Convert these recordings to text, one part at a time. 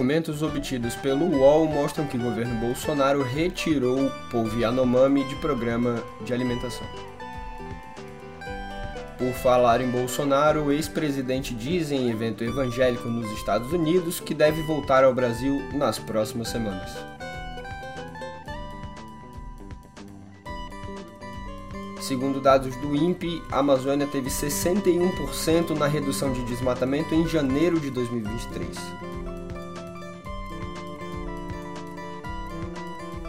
Documentos obtidos pelo UOL mostram que o governo Bolsonaro retirou o povo Yanomami de programa de alimentação. Por falar em Bolsonaro, o ex-presidente diz em evento evangélico nos Estados Unidos que deve voltar ao Brasil nas próximas semanas. Segundo dados do INPE, a Amazônia teve 61% na redução de desmatamento em janeiro de 2023.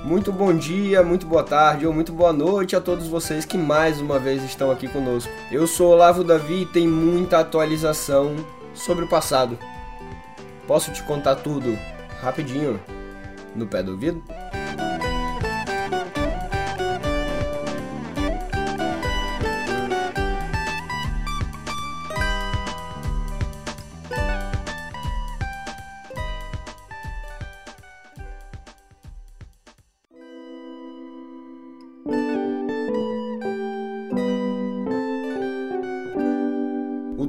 Muito bom dia, muito boa tarde ou muito boa noite a todos vocês que mais uma vez estão aqui conosco. Eu sou Olavo Davi e tem muita atualização sobre o passado. Posso te contar tudo rapidinho no pé do ouvido?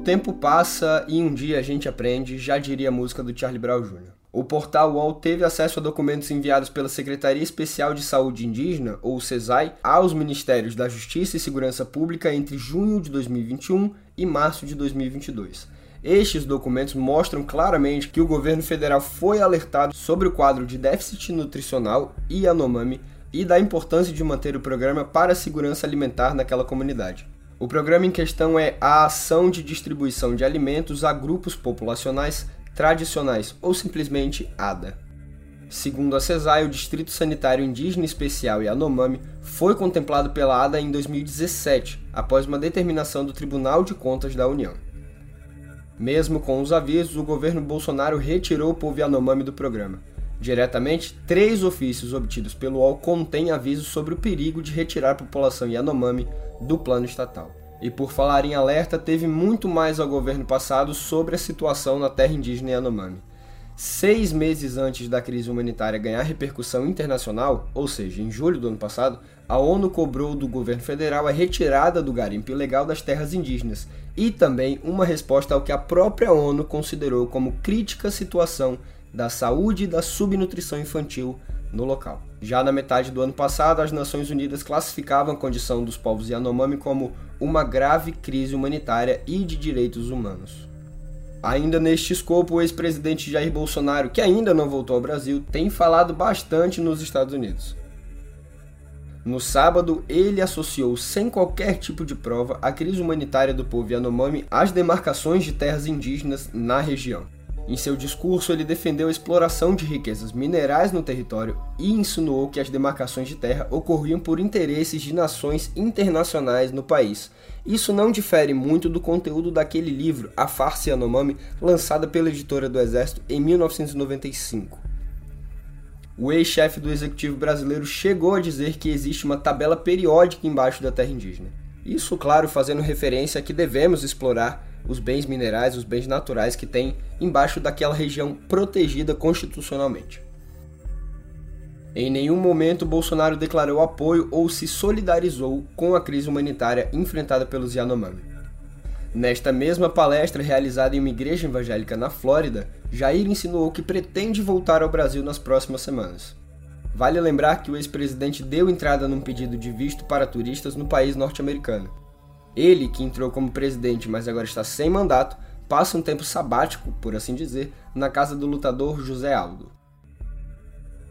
Tempo passa e um dia a gente aprende, já diria a música do Charlie Brown Jr. O portal UOL teve acesso a documentos enviados pela Secretaria Especial de Saúde Indígena, ou CESAI, aos Ministérios da Justiça e Segurança Pública entre junho de 2021 e março de 2022. Estes documentos mostram claramente que o governo federal foi alertado sobre o quadro de déficit nutricional e Yanomami e da importância de manter o programa para a segurança alimentar naquela comunidade. O programa em questão é a ação de distribuição de alimentos a grupos populacionais tradicionais ou simplesmente ADA. Segundo a CESAI, o Distrito Sanitário Indígena Especial Yanomami foi contemplado pela ADA em 2017, após uma determinação do Tribunal de Contas da União. Mesmo com os avisos, o governo Bolsonaro retirou o povo Yanomami do programa. Diretamente, três ofícios obtidos pelo UOL contêm avisos sobre o perigo de retirar a população Yanomami do plano estatal. E por falar em alerta, teve muito mais ao governo passado sobre a situação na terra indígena Yanomami. Seis meses antes da crise humanitária ganhar repercussão internacional, ou seja, em julho do ano passado, a ONU cobrou do governo federal a retirada do garimpo ilegal das terras indígenas e também uma resposta ao que a própria ONU considerou como crítica situação da saúde e da subnutrição infantil no local. Já na metade do ano passado, as Nações Unidas classificavam a condição dos povos Yanomami como uma grave crise humanitária e de direitos humanos. Ainda neste escopo, o ex-presidente Jair Bolsonaro, que ainda não voltou ao Brasil, tem falado bastante nos Estados Unidos. No sábado, ele associou, sem qualquer tipo de prova, a crise humanitária do povo Yanomami às demarcações de terras indígenas na região. Em seu discurso, ele defendeu a exploração de riquezas minerais no território e insinuou que as demarcações de terra ocorriam por interesses de nações internacionais no país. Isso não difere muito do conteúdo daquele livro, A Farsa Yanomami, lançada pela editora do Exército em 1995. O ex-chefe do executivo brasileiro chegou a dizer que existe uma tabela periódica embaixo da terra indígena. Isso, claro, fazendo referência a que devemos explorar os bens minerais, os bens naturais que tem embaixo daquela região protegida constitucionalmente. Em nenhum momento Bolsonaro declarou apoio ou se solidarizou com a crise humanitária enfrentada pelos Yanomami. Nesta mesma palestra realizada em uma igreja evangélica na Flórida, Jair insinuou que pretende voltar ao Brasil nas próximas semanas. Vale lembrar que o ex-presidente deu entrada num pedido de visto para turistas no país norte-americano. Ele, que entrou como presidente, mas agora está sem mandato, passa um tempo sabático, por assim dizer, na casa do lutador José Aldo.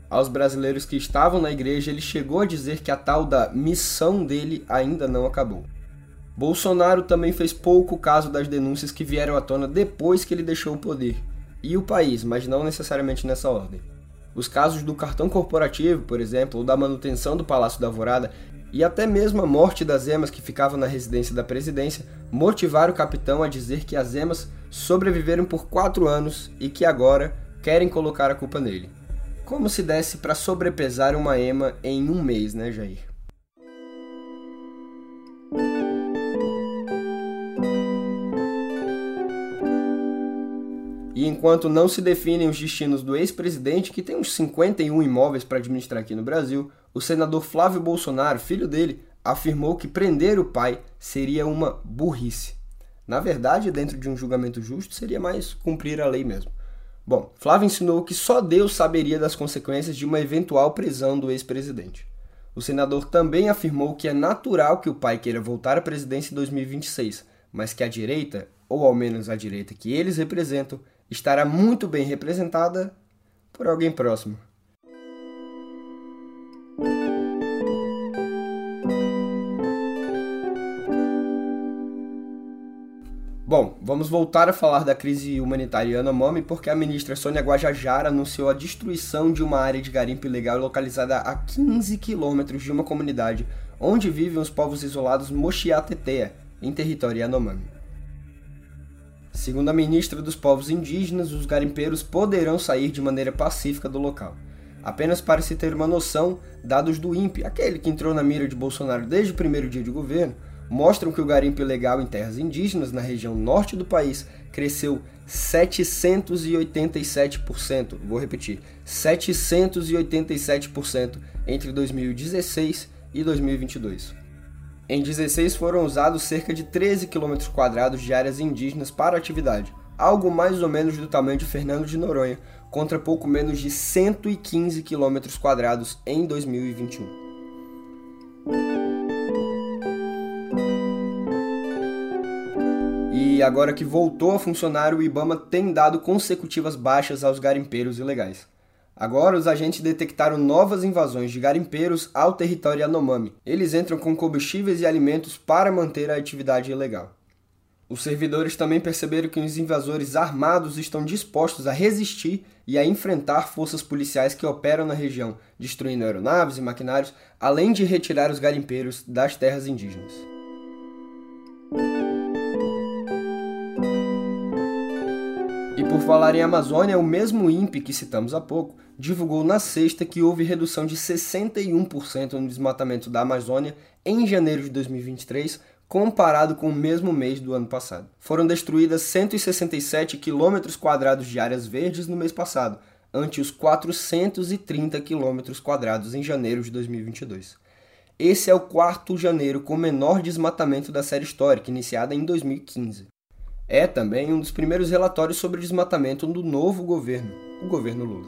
Aos brasileiros que estavam na igreja, ele chegou a dizer que a tal da missão dele ainda não acabou. Bolsonaro também fez pouco caso das denúncias que vieram à tona depois que ele deixou o poder, e o país, mas não necessariamente nessa ordem. Os casos do cartão corporativo, por exemplo, ou da manutenção do Palácio da Alvorada, e até mesmo a morte das emas que ficavam na residência da presidência motivaram o capitão a dizer que as emas sobreviveram por quatro anos e que agora querem colocar a culpa nele. Como se desse para sobrepesar uma ema em um mês, né, Jair? E enquanto não se definem os destinos do ex-presidente, que tem uns 51 imóveis para administrar aqui no Brasil, o senador Flávio Bolsonaro, filho dele, afirmou que prender o pai seria uma burrice. Na verdade, dentro de um julgamento justo, seria mais cumprir a lei mesmo. Bom, Flávio ensinou que só Deus saberia das consequências de uma eventual prisão do ex-presidente. O senador também afirmou que é natural que o pai queira voltar à presidência em 2026, mas que a direita, ou ao menos a direita que eles representam, estará muito bem representada por alguém próximo. Vamos voltar a falar da crise humanitária Yanomami porque a ministra Sônia Guajajara anunciou a destruição de uma área de garimpo ilegal localizada a 15 quilômetros de uma comunidade onde vivem os povos isolados Mochiatetea, em território Yanomami. Segundo a ministra dos Povos Indígenas, os garimpeiros poderão sair de maneira pacífica do local. Apenas para se ter uma noção, dados do INPE, aquele que entrou na mira de Bolsonaro desde o primeiro dia de governo, mostram que o garimpo ilegal em terras indígenas na região norte do país cresceu 787%. Vou repetir: 787% entre 2016 e 2022. Em 16 foram usados cerca de 13 km quadrados de áreas indígenas para atividade, algo mais ou menos do tamanho de Fernando de Noronha, contra pouco menos de 115 km quadrados em 2021. E agora que voltou a funcionar, o Ibama tem dado consecutivas baixas aos garimpeiros ilegais. Agora, os agentes detectaram novas invasões de garimpeiros ao território Yanomami. Eles entram com combustíveis e alimentos para manter a atividade ilegal. Os servidores também perceberam que os invasores armados estão dispostos a resistir e a enfrentar forças policiais que operam na região, destruindo aeronaves e maquinários, além de retirar os garimpeiros das terras indígenas. Por falar em Amazônia, o mesmo INPE que citamos há pouco divulgou na sexta que houve redução de 61% no desmatamento da Amazônia em janeiro de 2023, comparado com o mesmo mês do ano passado. Foram destruídas 167 quilômetros quadrados de áreas verdes no mês passado, ante os 430 quilômetros quadrados em janeiro de 2022. Esse é o quarto janeiro com menor desmatamento da série histórica, iniciada em 2015. É também um dos primeiros relatórios sobre desmatamento do novo governo, o governo Lula.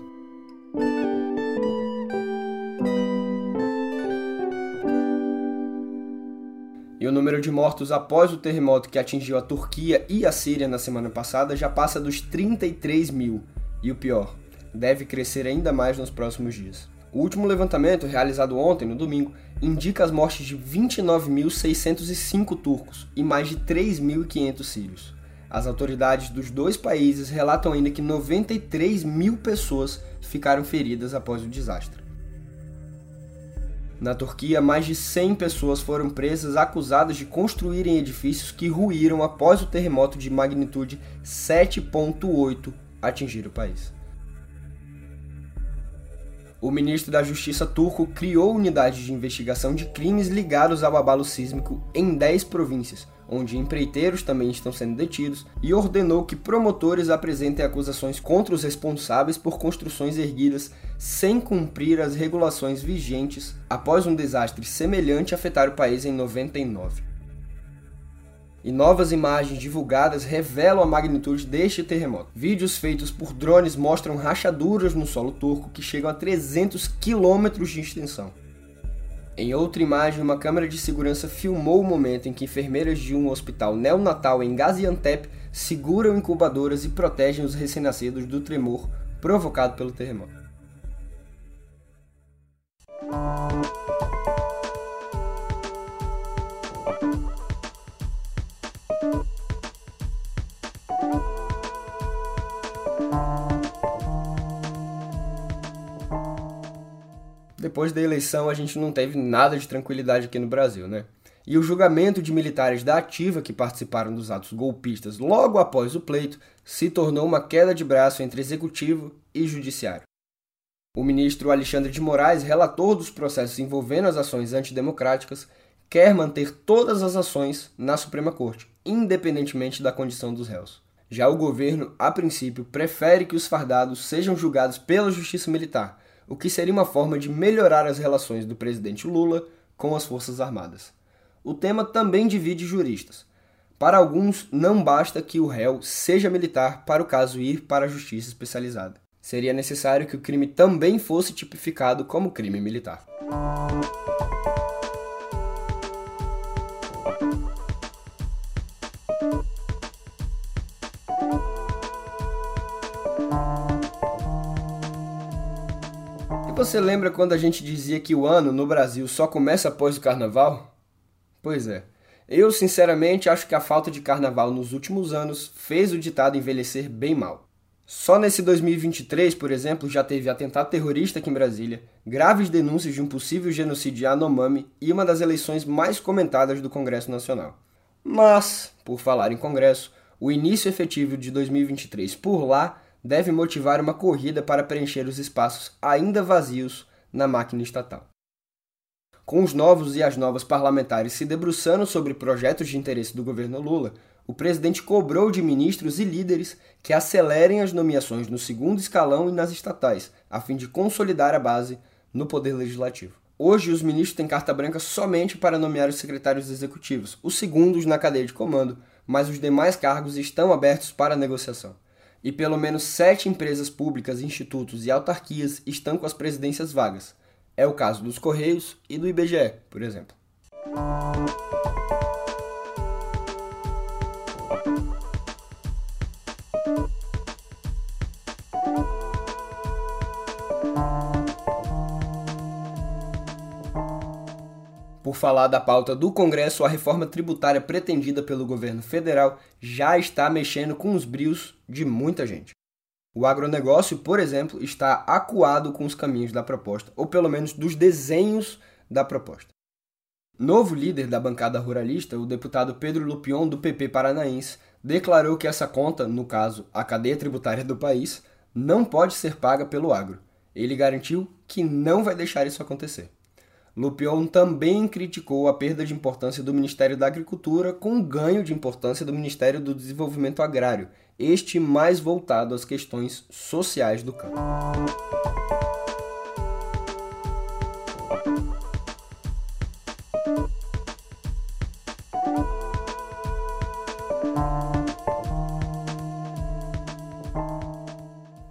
E o número de mortos após o terremoto que atingiu a Turquia e a Síria na semana passada já passa dos 33 mil. E o pior, deve crescer ainda mais nos próximos dias. O último levantamento, realizado ontem, no domingo, indica as mortes de 29.605 turcos e mais de 3.500 sírios. As autoridades dos dois países relatam ainda que 93 mil pessoas ficaram feridas após o desastre. Na Turquia, mais de 100 pessoas foram presas acusadas de construírem edifícios que ruíram após o terremoto de magnitude 7.8 atingir o país. O ministro da Justiça turco criou unidades de investigação de crimes ligados ao abalo sísmico em 10 províncias, onde empreiteiros também estão sendo detidos, e ordenou que promotores apresentem acusações contra os responsáveis por construções erguidas sem cumprir as regulações vigentes após um desastre semelhante afetar o país em 99. E novas imagens divulgadas revelam a magnitude deste terremoto. Vídeos feitos por drones mostram rachaduras no solo turco que chegam a 300 quilômetros de extensão. Em outra imagem, uma câmera de segurança filmou o momento em que enfermeiras de um hospital neonatal em Gaziantep seguram incubadoras e protegem os recém-nascidos do tremor provocado pelo terremoto. Depois da eleição a gente não teve nada de tranquilidade aqui no Brasil, né? E o julgamento de militares da Ativa que participaram dos atos golpistas logo após o pleito se tornou uma queda de braço entre executivo e judiciário. O ministro Alexandre de Moraes, relator dos processos envolvendo as ações antidemocráticas, quer manter todas as ações na Suprema Corte, independentemente da condição dos réus. Já o governo, a princípio, prefere que os fardados sejam julgados pela Justiça Militar, o que seria uma forma de melhorar as relações do presidente Lula com as Forças Armadas. O tema também divide juristas. Para alguns, não basta que o réu seja militar para o caso ir para a justiça especializada. Seria necessário que o crime também fosse tipificado como crime militar. Você lembra quando a gente dizia que o ano no Brasil só começa após o carnaval? Pois é. Eu, sinceramente, acho que a falta de carnaval nos últimos anos fez o ditado envelhecer bem mal. Só nesse 2023, por exemplo, já teve atentado terrorista aqui em Brasília, graves denúncias de um possível genocídio Anomami e uma das eleições mais comentadas do Congresso Nacional. Mas, por falar em Congresso, o início efetivo de 2023 por lá deve motivar uma corrida para preencher os espaços ainda vazios na máquina estatal. Com os novos e as novas parlamentares se debruçando sobre projetos de interesse do governo Lula, o presidente cobrou de ministros e líderes que acelerem as nomeações no segundo escalão e nas estatais, a fim de consolidar a base no poder legislativo. Hoje, os ministros têm carta branca somente para nomear os secretários executivos, os segundos na cadeia de comando, mas os demais cargos estão abertos para negociação e pelo menos sete empresas públicas, institutos e autarquias estão com as presidências vagas. É o caso dos Correios e do IBGE, por exemplo. Por falar da pauta do Congresso, a reforma tributária pretendida pelo governo federal já está mexendo com os brios de muita gente. O agronegócio, por exemplo, está acuado com os caminhos da proposta, ou pelo menos dos desenhos da proposta. Novo líder da bancada ruralista, o deputado Pedro Lupion, do PP paranaense, declarou que essa conta, no caso, a cadeia tributária do país, não pode ser paga pelo agro. Ele garantiu que não vai deixar isso acontecer. Lupion também criticou a perda de importância do Ministério da Agricultura com o ganho de importância do Ministério do Desenvolvimento Agrário, este mais voltado às questões sociais do campo.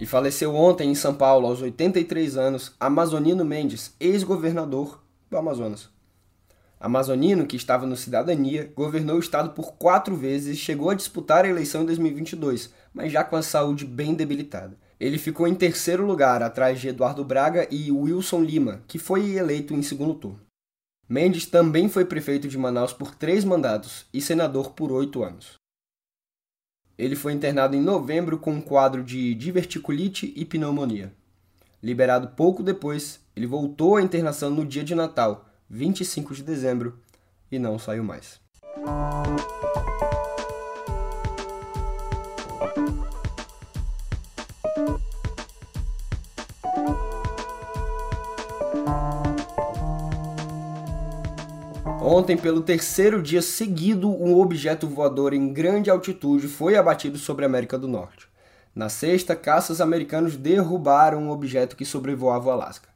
E faleceu ontem em São Paulo, aos 83 anos, Amazonino Mendes, ex-governador do Amazonas. Amazonino, que estava no Cidadania, governou o estado por quatro vezes e chegou a disputar a eleição em 2022, mas já com a saúde bem debilitada. Ele ficou em terceiro lugar, atrás de Eduardo Braga e Wilson Lima, que foi eleito em segundo turno. Mendes também foi prefeito de Manaus por três mandatos e senador por oito anos. Ele foi internado em novembro com um quadro de diverticulite e pneumonia. Liberado pouco depois, ele voltou à internação no dia de Natal, 25 de dezembro, e não saiu mais. Ontem, pelo terceiro dia seguido, um objeto voador em grande altitude foi abatido sobre a América do Norte. Na sexta, caças americanos derrubaram um objeto que sobrevoava o Alasca.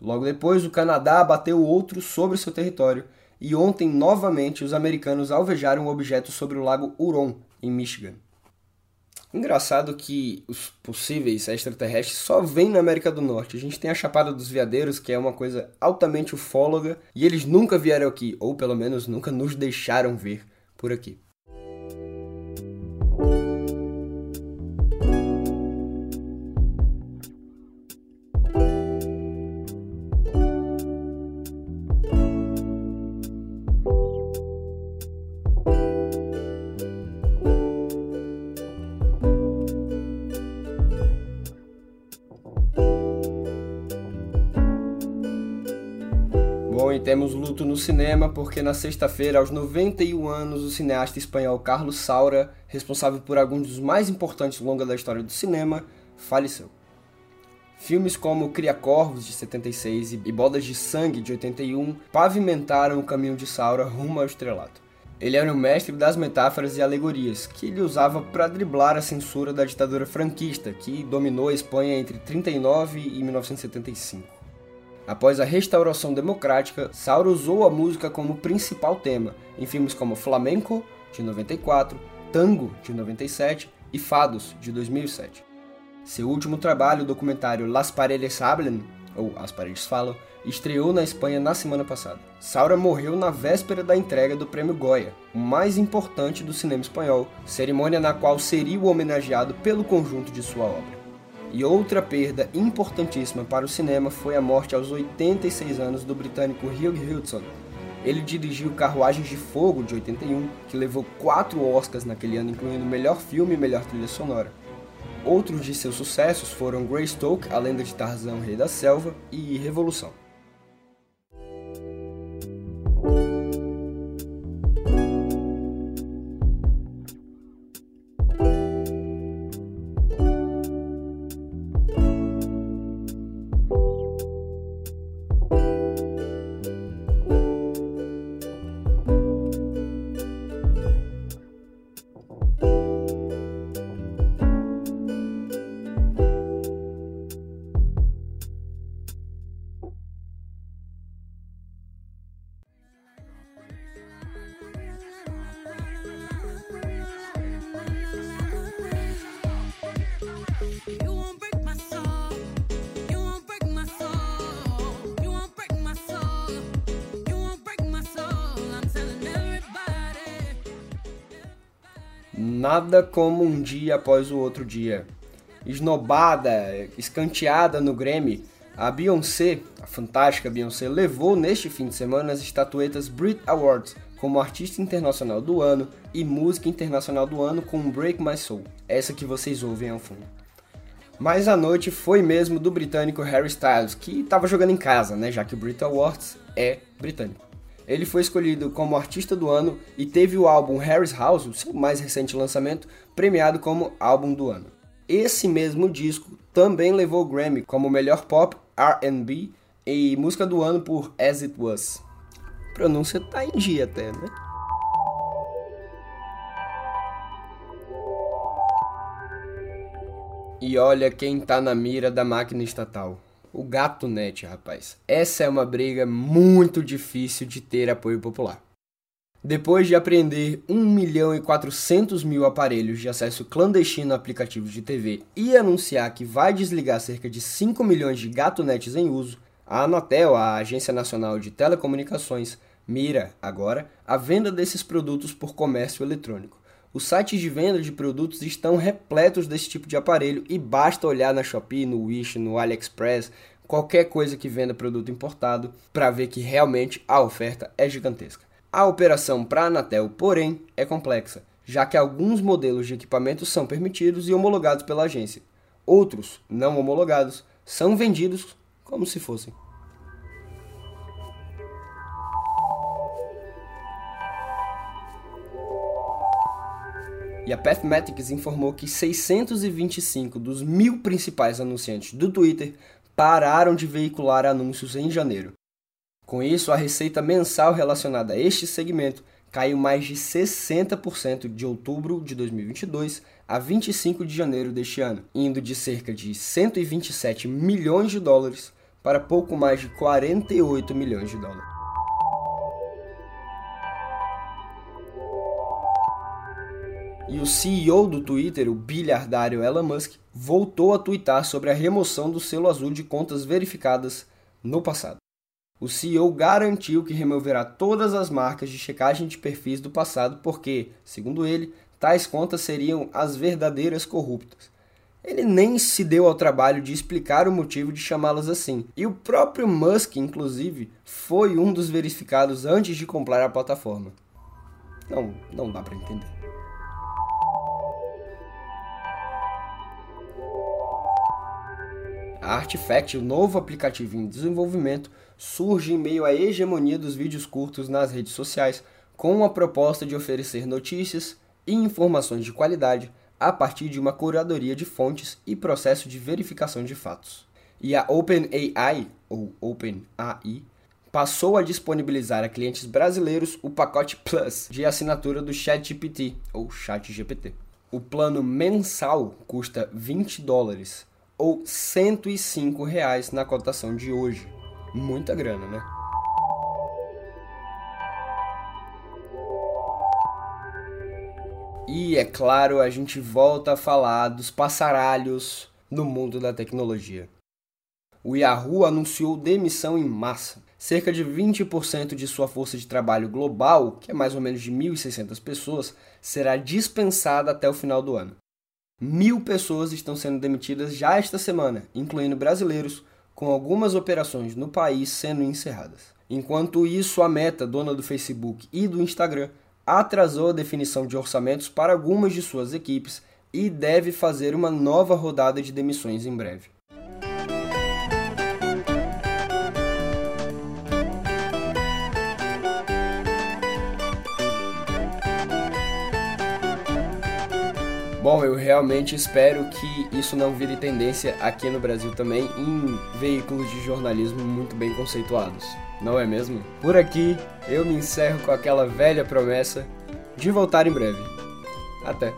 Logo depois, o Canadá abateu outro sobre seu território, e ontem, novamente, os americanos alvejaram um objeto sobre o lago Huron, em Michigan. Engraçado que os possíveis extraterrestres só vêm na América do Norte. A gente tem a Chapada dos Veadeiros, que é uma coisa altamente ufóloga, e eles nunca vieram aqui, ou pelo menos nunca nos deixaram ver por aqui. Cinema porque na sexta-feira, aos 91 anos, o cineasta espanhol Carlos Saura, responsável por alguns dos mais importantes longas da história do cinema, faleceu. Filmes como Cria Corvos, de 76, e Bodas de Sangue, de 81, pavimentaram o caminho de Saura rumo ao estrelato. Ele era o mestre das metáforas e alegorias, que ele usava para driblar a censura da ditadura franquista, que dominou a Espanha entre 39 e 1975. Após a restauração democrática, Saura usou a música como principal tema em filmes como Flamenco, de 94, Tango, de 97 e Fados, de 2007. Seu último trabalho, o documentário Las Paredes Hablan, ou As Paredes Falam, estreou na Espanha na semana passada. Saura morreu na véspera da entrega do Prêmio Goya, o mais importante do cinema espanhol, cerimônia na qual seria o homenageado pelo conjunto de sua obra. E outra perda importantíssima para o cinema foi a morte aos 86 anos do britânico Hugh Hudson. Ele dirigiu Carruagens de Fogo, de 81, que levou quatro Oscars naquele ano, incluindo melhor filme e melhor trilha sonora. Outros de seus sucessos foram Greystoke, A Lenda de Tarzan, Rei da Selva e Revolução. Nada como um dia após o outro dia. Esnobada, escanteada no Grammy, a Beyoncé, a fantástica Beyoncé, levou neste fim de semana as estatuetas Brit Awards como Artista Internacional do Ano e Música Internacional do Ano com Break My Soul, essa que vocês ouvem ao fundo. Mas a noite foi mesmo do britânico Harry Styles, que estava jogando em casa, né, já que o Brit Awards é britânico. Ele foi escolhido como artista do ano e teve o álbum Harry's House, o seu mais recente lançamento, premiado como álbum do ano. Esse mesmo disco também levou o Grammy como melhor pop, R&B e música do ano por As It Was. A pronúncia tá em dia até, né? E olha quem tá na mira da máquina estatal o gato net, rapaz. Essa é uma briga muito difícil de ter apoio popular. Depois de apreender 1 milhão e 400 mil aparelhos de acesso clandestino a aplicativos de TV e anunciar que vai desligar cerca de 5 milhões de gatonets em uso, a Anatel, a Agência Nacional de Telecomunicações, mira, agora, a venda desses produtos por comércio eletrônico. Os sites de venda de produtos estão repletos desse tipo de aparelho e basta olhar na Shopee, no Wish, no AliExpress, qualquer coisa que venda produto importado para ver que realmente a oferta é gigantesca. A operação para a Anatel, porém, é complexa, já que alguns modelos de equipamentos são permitidos e homologados pela agência. Outros, não homologados, são vendidos como se fossem. E a Pathmatics informou que 625 dos mil principais anunciantes do Twitter pararam de veicular anúncios em janeiro. Com isso, a receita mensal relacionada a este segmento caiu mais de 60% de outubro de 2022 a 25 de janeiro deste ano, indo de cerca de 127 milhões de dólares para pouco mais de 48 milhões de dólares. E o CEO do Twitter, o bilhardário Elon Musk, voltou a twittar sobre a remoção do selo azul de contas verificadas no passado. O CEO garantiu que removerá todas as marcas de checagem de perfis do passado porque, segundo ele, tais contas seriam as verdadeiras corruptas. Ele nem se deu ao trabalho de explicar o motivo de chamá-las assim. E o próprio Musk, inclusive, foi um dos verificados antes de comprar a plataforma. Não, não dá para entender. A Artifact, o novo aplicativo em desenvolvimento, surge em meio à hegemonia dos vídeos curtos nas redes sociais, com a proposta de oferecer notícias e informações de qualidade a partir de uma curadoria de fontes e processo de verificação de fatos. E a OpenAI, ou OpenAI, passou a disponibilizar a clientes brasileiros o pacote Plus de assinatura do ChatGPT, ou ChatGPT. O plano mensal custa 20 dólares ou 105 reais na cotação de hoje. Muita grana, né? E é claro, a gente volta a falar dos passaralhos no mundo da tecnologia. O Yahoo anunciou demissão em massa. Cerca de 20% de sua força de trabalho global, que é mais ou menos de 1.600 pessoas, será dispensada até o final do ano. Mil pessoas estão sendo demitidas já esta semana, incluindo brasileiros, com algumas operações no país sendo encerradas. Enquanto isso, a Meta, dona do Facebook e do Instagram, atrasou a definição de orçamentos para algumas de suas equipes e deve fazer uma nova rodada de demissões em breve. Bom, eu realmente espero que isso não vire tendência aqui no Brasil também em veículos de jornalismo muito bem conceituados, não é mesmo? Por aqui eu me encerro com aquela velha promessa de voltar em breve. Até!